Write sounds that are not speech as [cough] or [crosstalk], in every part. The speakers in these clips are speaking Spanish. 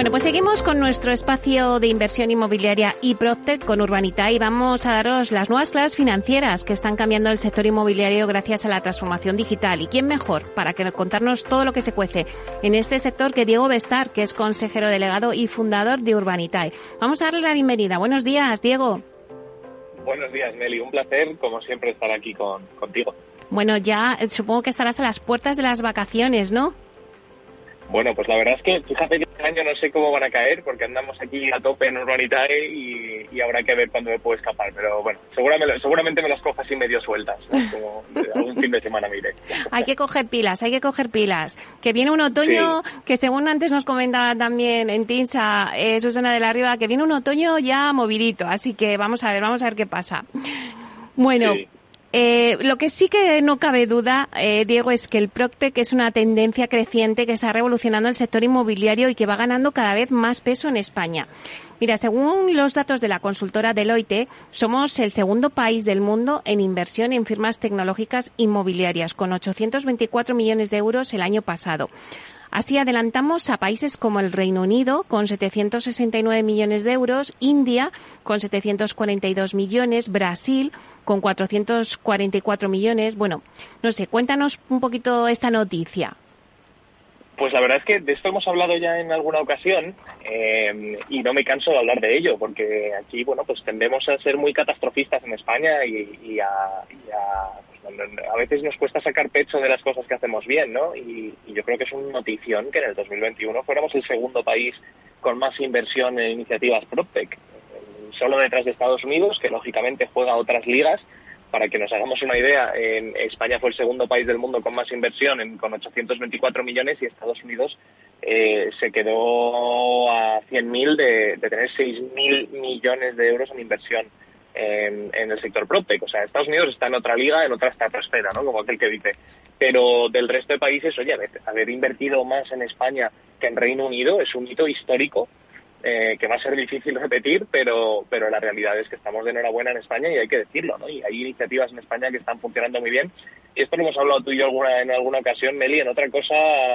Bueno, pues seguimos con nuestro espacio de inversión inmobiliaria y Proctec con Urbanita y vamos a daros las nuevas claves financieras que están cambiando el sector inmobiliario gracias a la transformación digital. ¿Y quién mejor para que contarnos todo lo que se cuece en este sector que Diego Bestar, que es consejero delegado y fundador de Urbanitae? Vamos a darle la bienvenida. Buenos días, Diego. Buenos días, Meli. Un placer, como siempre, estar aquí con, contigo. Bueno, ya supongo que estarás a las puertas de las vacaciones, ¿no? Bueno, pues la verdad es que fíjate que este año no sé cómo van a caer porque andamos aquí a tope en Urbanitae y, y habrá que ver cuándo me puedo escapar. Pero bueno, seguramente, seguramente me las cojo así medio sueltas, ¿no? como algún fin de semana mire. [laughs] hay que coger pilas, hay que coger pilas. Que viene un otoño sí. que según antes nos comentaba también en Tinsa eh, Susana de la Riva, que viene un otoño ya movidito. Así que vamos a ver, vamos a ver qué pasa. Bueno. Sí. Eh, lo que sí que no cabe duda, eh, Diego, es que el Proctec es una tendencia creciente que está revolucionando el sector inmobiliario y que va ganando cada vez más peso en España. Mira, según los datos de la consultora Deloitte, somos el segundo país del mundo en inversión en firmas tecnológicas inmobiliarias, con 824 millones de euros el año pasado. Así adelantamos a países como el Reino Unido con 769 millones de euros, India con 742 millones, Brasil con 444 millones. Bueno, no sé, cuéntanos un poquito esta noticia. Pues la verdad es que de esto hemos hablado ya en alguna ocasión eh, y no me canso de hablar de ello porque aquí, bueno, pues tendemos a ser muy catastrofistas en España y, a, y a a veces nos cuesta sacar pecho de las cosas que hacemos bien, ¿no? Y, yo creo que es una notición que en el 2021 fuéramos el segundo país con más inversión en iniciativas PropTech, solo detrás de Estados Unidos, que lógicamente juega otras ligas. Para que nos hagamos una idea, en España fue el segundo país del mundo con más inversión, en, con 824 millones, y Estados Unidos eh, se quedó a 100.000 de, de tener 6.000 millones de euros en inversión en, en, el sector PropTech. O sea, Estados Unidos está en otra liga, en otra estratosfera, ¿no? Como aquel que dice. Pero del resto de países, oye, haber invertido más en España que en Reino Unido es un hito histórico eh, que va a ser difícil repetir, pero, pero la realidad es que estamos de enhorabuena en España y hay que decirlo, ¿no? Y hay iniciativas en España que están funcionando muy bien. Y esto lo hemos hablado tú y yo alguna, en alguna ocasión, Meli, en otra cosa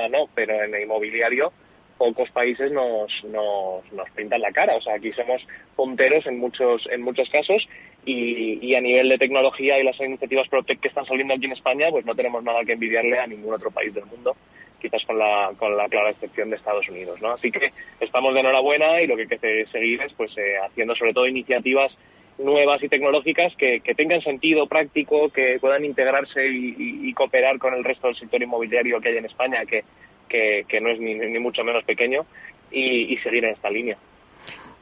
no, pero en el inmobiliario pocos países nos, nos, nos pintan la cara. O sea, aquí somos punteros en muchos, en muchos casos y, a nivel de tecnología y las iniciativas ProTech que están saliendo aquí en España, pues no tenemos nada que envidiarle a ningún otro país del mundo quizás con la, con la clara excepción de Estados Unidos, ¿no? Así que estamos de enhorabuena y lo que hay que seguir es pues eh, haciendo sobre todo iniciativas nuevas y tecnológicas que, tengan sentido práctico, que puedan integrarse y, y, cooperar con el resto del sector inmobiliario que hay en España, que, que, que no es ni, ni, mucho menos pequeño, y, y seguir en esta línea.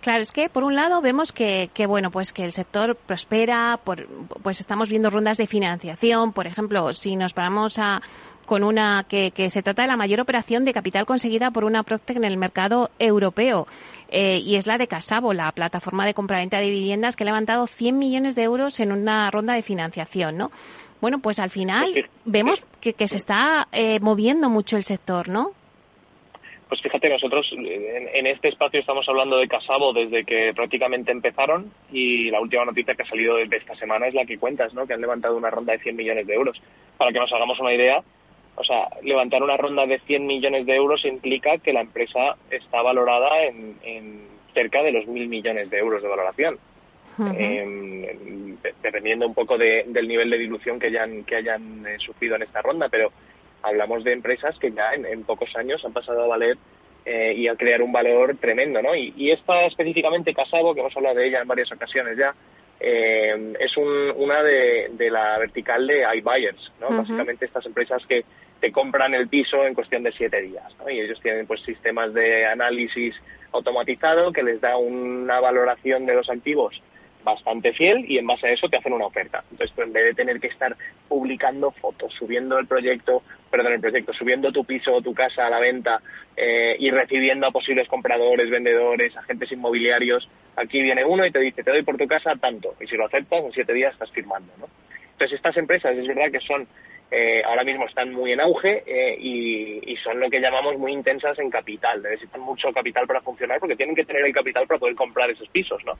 Claro, es que por un lado vemos que, que, bueno, pues que el sector prospera, por, pues estamos viendo rondas de financiación, por ejemplo, si nos paramos a con una que, se trata de la mayor operación de capital conseguida por una Proctec en el mercado europeo eh, y es la de Casabo, la plataforma de compraventa de viviendas que ha levantado 100 millones de euros en una ronda de financiación, ¿no? Bueno, pues al final vemos que, que se está eh, moviendo mucho el sector, ¿no? Pues fíjate, nosotros en, en, este espacio estamos hablando de Casabo desde que prácticamente empezaron y la última noticia que ha salido de esta semana es la que cuentas, ¿no? Que han levantado una ronda de 100 millones de euros. Para que nos hagamos una idea, o sea, levantar una ronda de 100 millones de euros implica que la empresa está valorada en, en cerca de los mil millones de euros de valoración. Uh -huh. eh, dependiendo un poco de, del nivel de dilución que hayan, que hayan eh, sufrido en esta ronda, pero hablamos de empresas que ya en, en pocos años han pasado a valer eh, y a crear un valor tremendo, ¿no? Y, y esta específicamente Casabo, que hemos hablado de ella en varias ocasiones ya, eh, es un, una de, de, la vertical de iBuyers, ¿no? Uh -huh. Básicamente estas empresas que te compran el piso en cuestión de siete días, ¿no? Y ellos tienen pues sistemas de análisis automatizado que les da una valoración de los activos bastante fiel y en base a eso te hacen una oferta. Entonces, pues, en vez de tener que estar publicando fotos, subiendo el proyecto, perdón, el proyecto, subiendo tu piso o tu casa a la venta eh, y recibiendo a posibles compradores, vendedores, agentes inmobiliarios, aquí viene uno y te dice, te doy por tu casa tanto. Y si lo aceptas, en siete días estás firmando, ¿no? Entonces, estas empresas es verdad que son eh, ahora mismo están muy en auge eh, y, son lo que llamamos muy intensas en capital. Necesitan mucho capital para funcionar porque tienen que tener el capital para poder comprar esos pisos, ¿no?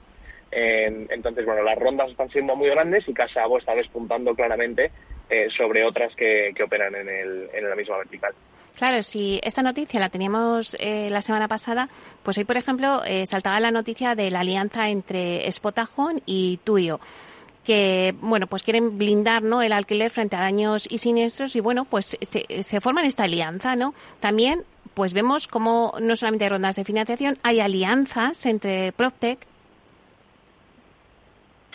entonces, bueno, las rondas están siendo muy grandes y Casa Abo está despuntando claramente eh, sobre otras que, operan en la misma vertical. Claro, si esta noticia la teníamos eh, la semana pasada, pues hoy, por ejemplo, eh, saltaba la noticia de la alianza entre Spotajón y Tuyo que bueno pues quieren blindar no el alquiler frente a daños y siniestros y bueno pues se, se forman esta alianza no también pues vemos como no solamente hay rondas de financiación hay alianzas entre Proctec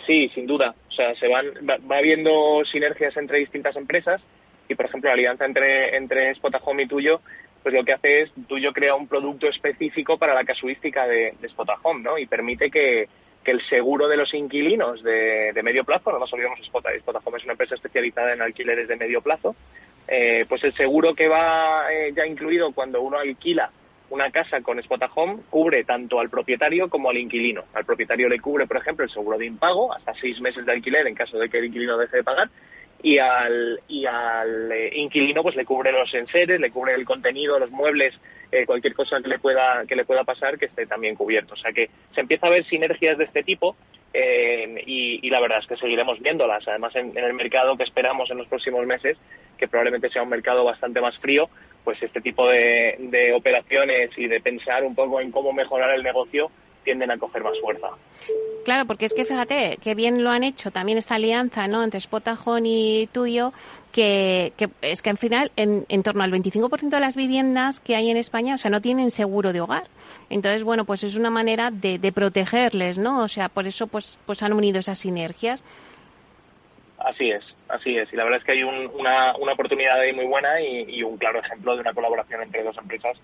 Sí, sin duda. O sea, se van, va, habiendo sinergias entre distintas empresas y, por ejemplo, la alianza entre, entre Spotahome y Tuyo, pues lo que hace es, Tuyo crea un producto específico para la casuística de, de Spotahome, ¿no? Y permite que, que el seguro de los inquilinos de, de medio plazo, no nos olvidemos, Spotahome es una empresa especializada en alquileres de medio plazo, eh, pues el seguro que va eh, ya incluido cuando uno alquila una casa con Spotahome cubre tanto al propietario como al inquilino. Al propietario le cubre, por ejemplo, el seguro de impago, hasta seis meses de alquiler en caso de que el inquilino deje de pagar, y al, y al eh, inquilino pues le cubre los enseres, le cubre el contenido, los muebles, eh, cualquier cosa que le pueda que le pueda pasar que esté también cubierto. O sea que se empieza a ver sinergias de este tipo eh, y, la verdad es que seguiremos viéndolas. Además en, en el mercado que esperamos en los próximos meses, que probablemente sea un mercado bastante más frío, pues este tipo de, operaciones y de pensar un poco en cómo mejorar el negocio tienden a coger más fuerza. Claro, porque es que fíjate, que bien lo han hecho también esta alianza ¿no? entre Spotahome y Tuyo, que, que es que al final en, en torno al 25% de las viviendas que hay en España, o sea, no tienen seguro de hogar. Entonces, bueno, pues es una manera de, de protegerles, ¿no? O sea, por eso pues, pues han unido esas sinergias. Así es, así es. Y la verdad es que hay una, una, oportunidad ahí muy buena y, un claro ejemplo de una colaboración entre dos empresas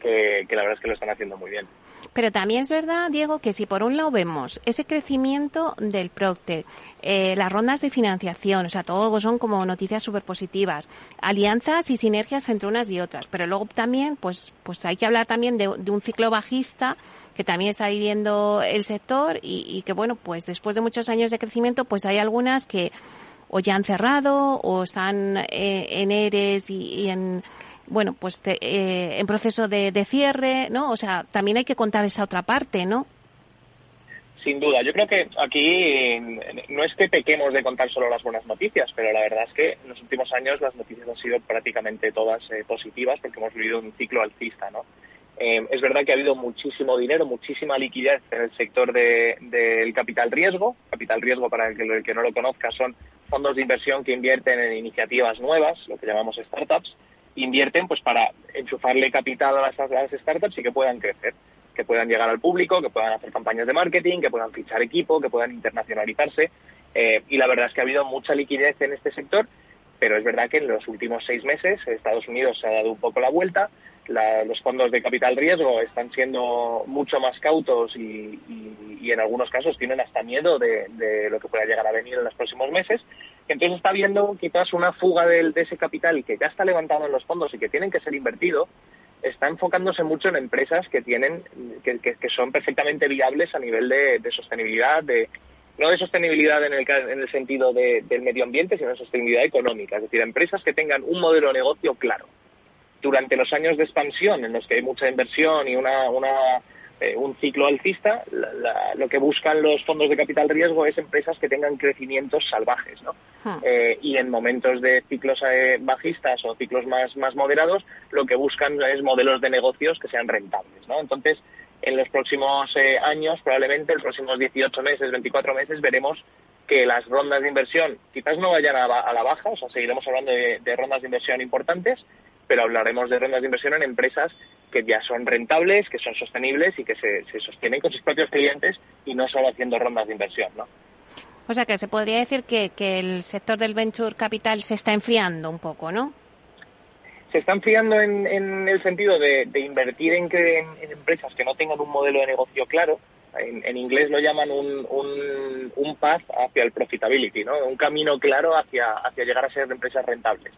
que, la verdad es que lo están haciendo muy bien. Pero también es verdad, Diego, que si por un lado vemos ese crecimiento del Procte, eh, las rondas de financiación, o sea, todo son como noticias súper positivas, alianzas y sinergias entre unas y otras, pero luego también, pues, pues hay que hablar también de, un ciclo bajista que también está viviendo el sector y, y que, bueno, pues después de muchos años de crecimiento, pues hay algunas que o ya han cerrado o están eh, en ERES y, en bueno pues eh, en proceso de, cierre no o sea también hay que contar esa otra parte no sin duda. Yo creo que aquí no es que pequemos de contar solo las buenas noticias pero la verdad es que en los últimos años las noticias han sido prácticamente todas eh, positivas porque hemos vivido un ciclo alcista no es verdad que ha habido muchísimo dinero, muchísima liquidez en el sector del capital riesgo. Capital riesgo, para el que, no lo conozca, son fondos de inversión que invierten en iniciativas nuevas, lo que llamamos startups, invierten pues para enchufarle capital a las, startups y que puedan crecer, que puedan llegar al público, que puedan hacer campañas de marketing, que puedan fichar equipo, que puedan internacionalizarse. Eh, y la verdad es que ha habido mucha liquidez en este sector, pero es verdad que en los últimos seis meses Estados Unidos se ha dado un poco la vuelta, los fondos de capital riesgo están siendo mucho más cautos y, en algunos casos tienen hasta miedo de, lo que pueda llegar a venir en los próximos meses. Entonces está viendo quizás una fuga de, ese capital que ya está levantado en los fondos y que tienen que ser invertido, está enfocándose mucho en empresas que tienen que, son perfectamente viables a nivel de, sostenibilidad, de no de sostenibilidad en el, en el sentido del medio ambiente, sino de sostenibilidad económica, es decir, empresas que tengan un modelo de negocio claro. Durante los años de expansión, en los que hay mucha inversión y una, eh, un ciclo alcista, lo que buscan los fondos de capital riesgo es empresas que tengan crecimientos salvajes. ¿no? Hmm. Eh, y en momentos de ciclos eh, bajistas o ciclos más, más moderados, lo que buscan es modelos de negocios que sean rentables. ¿no? Entonces, en los próximos años, probablemente, en los próximos 18 meses, 24 meses, veremos que las rondas de inversión quizás no vayan a, la baja, o sea, seguiremos hablando de rondas de inversión importantes, pero hablaremos de rondas de inversión en empresas que ya son rentables, que son sostenibles y que se, sostienen con sus propios clientes y no solo haciendo rondas de inversión, ¿no? O sea que se podría decir que, el sector del venture capital se está enfriando un poco, ¿no? Se está enfriando en, el sentido de, invertir en, empresas que no tengan un modelo de negocio claro. En, inglés lo llaman un, un, un, path hacia el profitability, ¿no? Un camino claro hacia, hacia llegar a ser empresas rentables.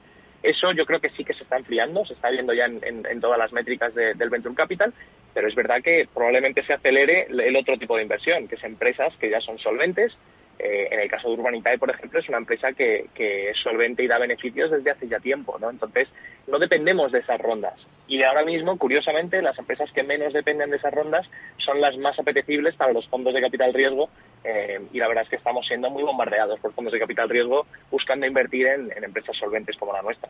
Eso yo creo que sí que se está enfriando, se está viendo ya en, todas las métricas del Venture Capital, pero es verdad que probablemente se acelere el otro tipo de inversión, que es empresas que ya son solventes, Eh, en el caso de Urbanitae, por ejemplo, es una empresa que, es solvente y da beneficios desde hace ya tiempo, ¿no? Entonces, no dependemos de esas rondas. Y ahora mismo, curiosamente, las empresas que menos dependen de esas rondas son las más apetecibles para los fondos de capital riesgo eh, y la verdad es que estamos siendo muy bombardeados por fondos de capital riesgo buscando invertir en, empresas solventes como la nuestra.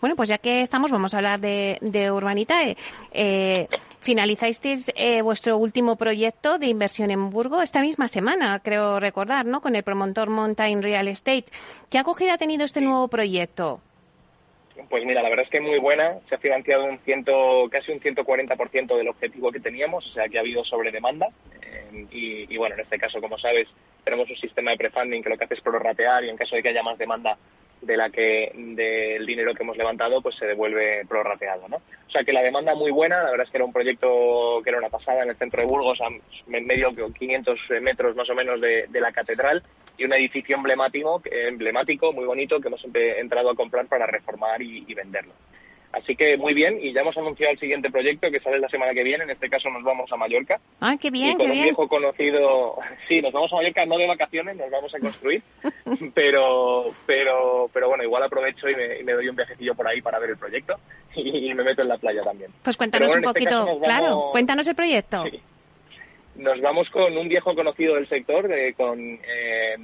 Bueno, pues ya que estamos, vamos a hablar de, de Urbanitae. Eh, finalizasteis eh, vuestro último proyecto de inversión en Burgo esta misma semana, creo recordar, Con el promotor Mountain Real Estate. ¿Qué acogida ha tenido este nuevo proyecto? Pues mira, la verdad es que muy buena. Se ha financiado un ciento, casi un 140% del objetivo que teníamos, o sea que ha habido sobre demanda. Eh, y, bueno, en este caso, como sabes, tenemos un sistema de prefunding que lo que hace es prorratear y en caso de que haya más demanda de la que del dinero que hemos levantado, pues se devuelve prorrateado, ¿no? O sea que la demanda muy buena. La verdad es que era un proyecto que era una pasada en el centro de Burgos, a medio 500 metros más o menos de la catedral y un edificio emblemático, emblemático muy bonito, que hemos entrado a comprar para reformar y, venderlo. Así que muy bien, y ya hemos anunciado el siguiente proyecto que sale la semana que viene. En este caso nos vamos a Mallorca. Ah, qué bien, qué bien. Un viejo conocido, [laughs] sí, nos vamos a Mallorca no de vacaciones, nos vamos a construir, [laughs] pero, pero, pero bueno, igual aprovecho y me, doy un viajecillo por ahí para ver el proyecto [laughs] y, me meto en la playa también. Pues cuéntanos un este poquito, claro, cuéntanos el proyecto. Nos vamos con un viejo conocido del sector, con, eh,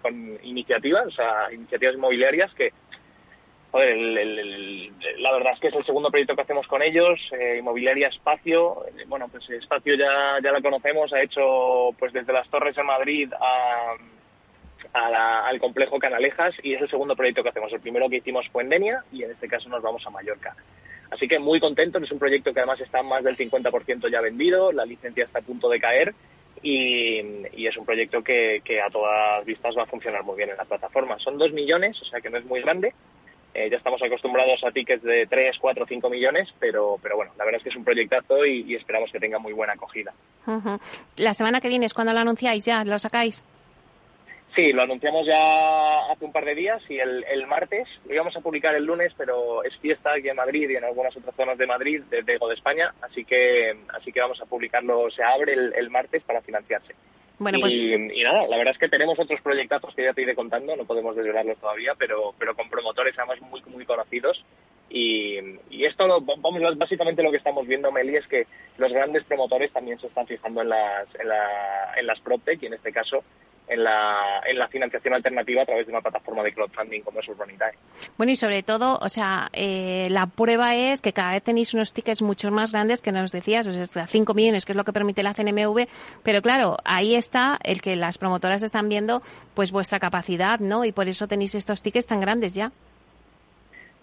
con iniciativas, o sea, iniciativas inmobiliarias que, joder, la verdad es que es el segundo proyecto que hacemos con ellos, eh, Inmobiliaria Espacio, eh, bueno, pues Espacio ya, ya la conocemos, ha hecho pues desde las Torres de Madrid a, al complejo Canalejas y es el segundo proyecto que hacemos. El primero que hicimos fue en Denia y en este caso nos vamos a Mallorca. Así que muy contentos, es un proyecto que además está más del 50% ya vendido, la licencia está a punto de caer y, es un proyecto que, a todas vistas va a funcionar muy bien en la plataforma. Son dos millones, o sea que no es muy grande. Eh, ya estamos acostumbrados a tickets de 3, 4, 5 millones, pero, pero bueno, la verdad es que es un proyectazo y, esperamos que tenga muy buena acogida. La semana que viene es cuando lo anunciáis ya, lo sacáis. Sí, lo anunciamos ya hace un par de días y el, el, martes lo íbamos a publicar el lunes, pero es fiesta aquí en Madrid y en algunas otras zonas de Madrid, de, de, de España, así que así que vamos a publicarlo, se abre el, martes para financiarse. Pues... y, nada, la verdad es que tenemos otros proyectazos que ya te iré contando, no podemos desvelarlos todavía, pero, pero con promotores además muy, muy conocidos. Y, y esto, vamos, básicamente lo que estamos viendo, Meli, es que los grandes promotores también se están fijando en las, en, la, en las PropTech y en este caso en la, en la financiación alternativa a través de una plataforma de crowdfunding como es Urbanitae. Bueno, y sobre todo, o sea, eh, la prueba es que cada vez tenéis unos tickets mucho más grandes que nos decías, o sea, hasta 5 millones, que es lo que permite la CNMV, pero claro, ahí está el que las promotoras están viendo pues vuestra capacidad, ¿no? Y por eso tenéis estos tickets tan grandes ya.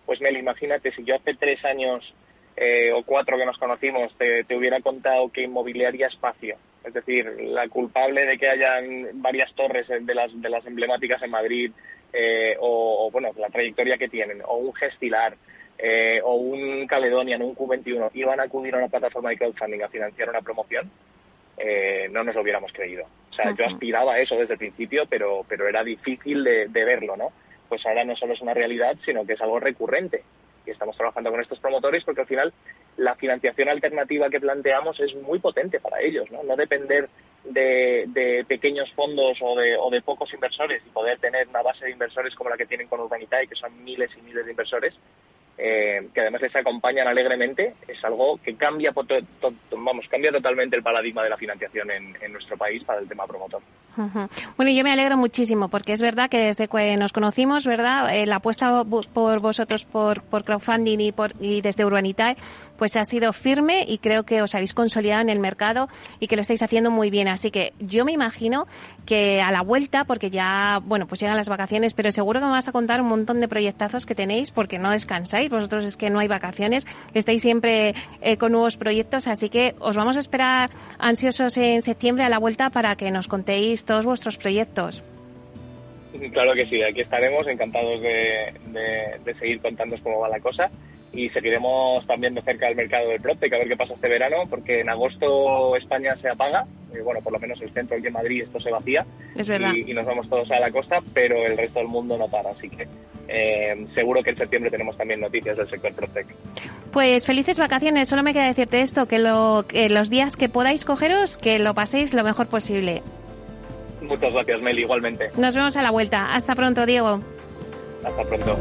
Pues Mel, imagínate, si yo hace tres años eh, o cuatro que nos conocimos te, te hubiera contado que inmobiliaria espacio es decir, la culpable de que hayan varias torres de las, de las emblemáticas en Madrid, eh, o, bueno, la trayectoria que tienen, o un Gestilar, eh, o un Caledonian, un Q21, iban a acudir a una plataforma de crowdfunding a financiar una promoción, eh, no nos lo hubiéramos creído. O sea, yo aspiraba a eso desde el principio, pero, pero era difícil de, de verlo, ¿no? Pues ahora no solo es una realidad, sino que es algo recurrente y estamos trabajando con estos promotores porque al final la financiación alternativa que planteamos es muy potente para ellos, no, no depender de, pequeños fondos o de, o de pocos inversores y poder tener una base de inversores como la que tienen con Urbanitae, que son miles y miles de inversores, eh, que además les acompañan alegremente, es algo que cambia, vamos, cambia totalmente el paradigma de la financiación en, nuestro país para el tema promotor. Bueno, yo me alegro muchísimo porque es verdad que desde que nos conocimos, ¿verdad? Eh, la apuesta por vosotros por, por crowdfunding y, por, y desde Urbanitae pues ha sido firme y creo que os habéis consolidado en el mercado y que lo estáis haciendo muy bien. Así que yo me imagino que a la vuelta, porque ya, bueno, pues llegan las vacaciones, pero seguro que me vas a contar un montón de proyectazos que tenéis porque no descansáis vosotros es que no hay vacaciones, estáis siempre eh, con nuevos proyectos, así que os vamos a esperar ansiosos en septiembre a la vuelta para que nos contéis todos vuestros proyectos. Claro que sí, aquí estaremos encantados de, de seguir contándoos cómo va la cosa y seguiremos también de cerca el mercado del PropTech a ver qué pasa este verano, porque en agosto España se apaga, y bueno, por lo menos el centro aquí en Madrid esto se vacía es verdad. Y, nos vamos todos a la costa, pero el resto del mundo no para, así que eh, seguro que en septiembre tenemos también noticias del sector PropTech. Pues felices vacaciones, solo me queda decirte esto, que, lo, que los días que podáis cogeros, que lo paséis lo mejor posible. Muchas gracias, Meli, igualmente. Nos vemos a la vuelta. Hasta pronto, Diego. Hasta pronto.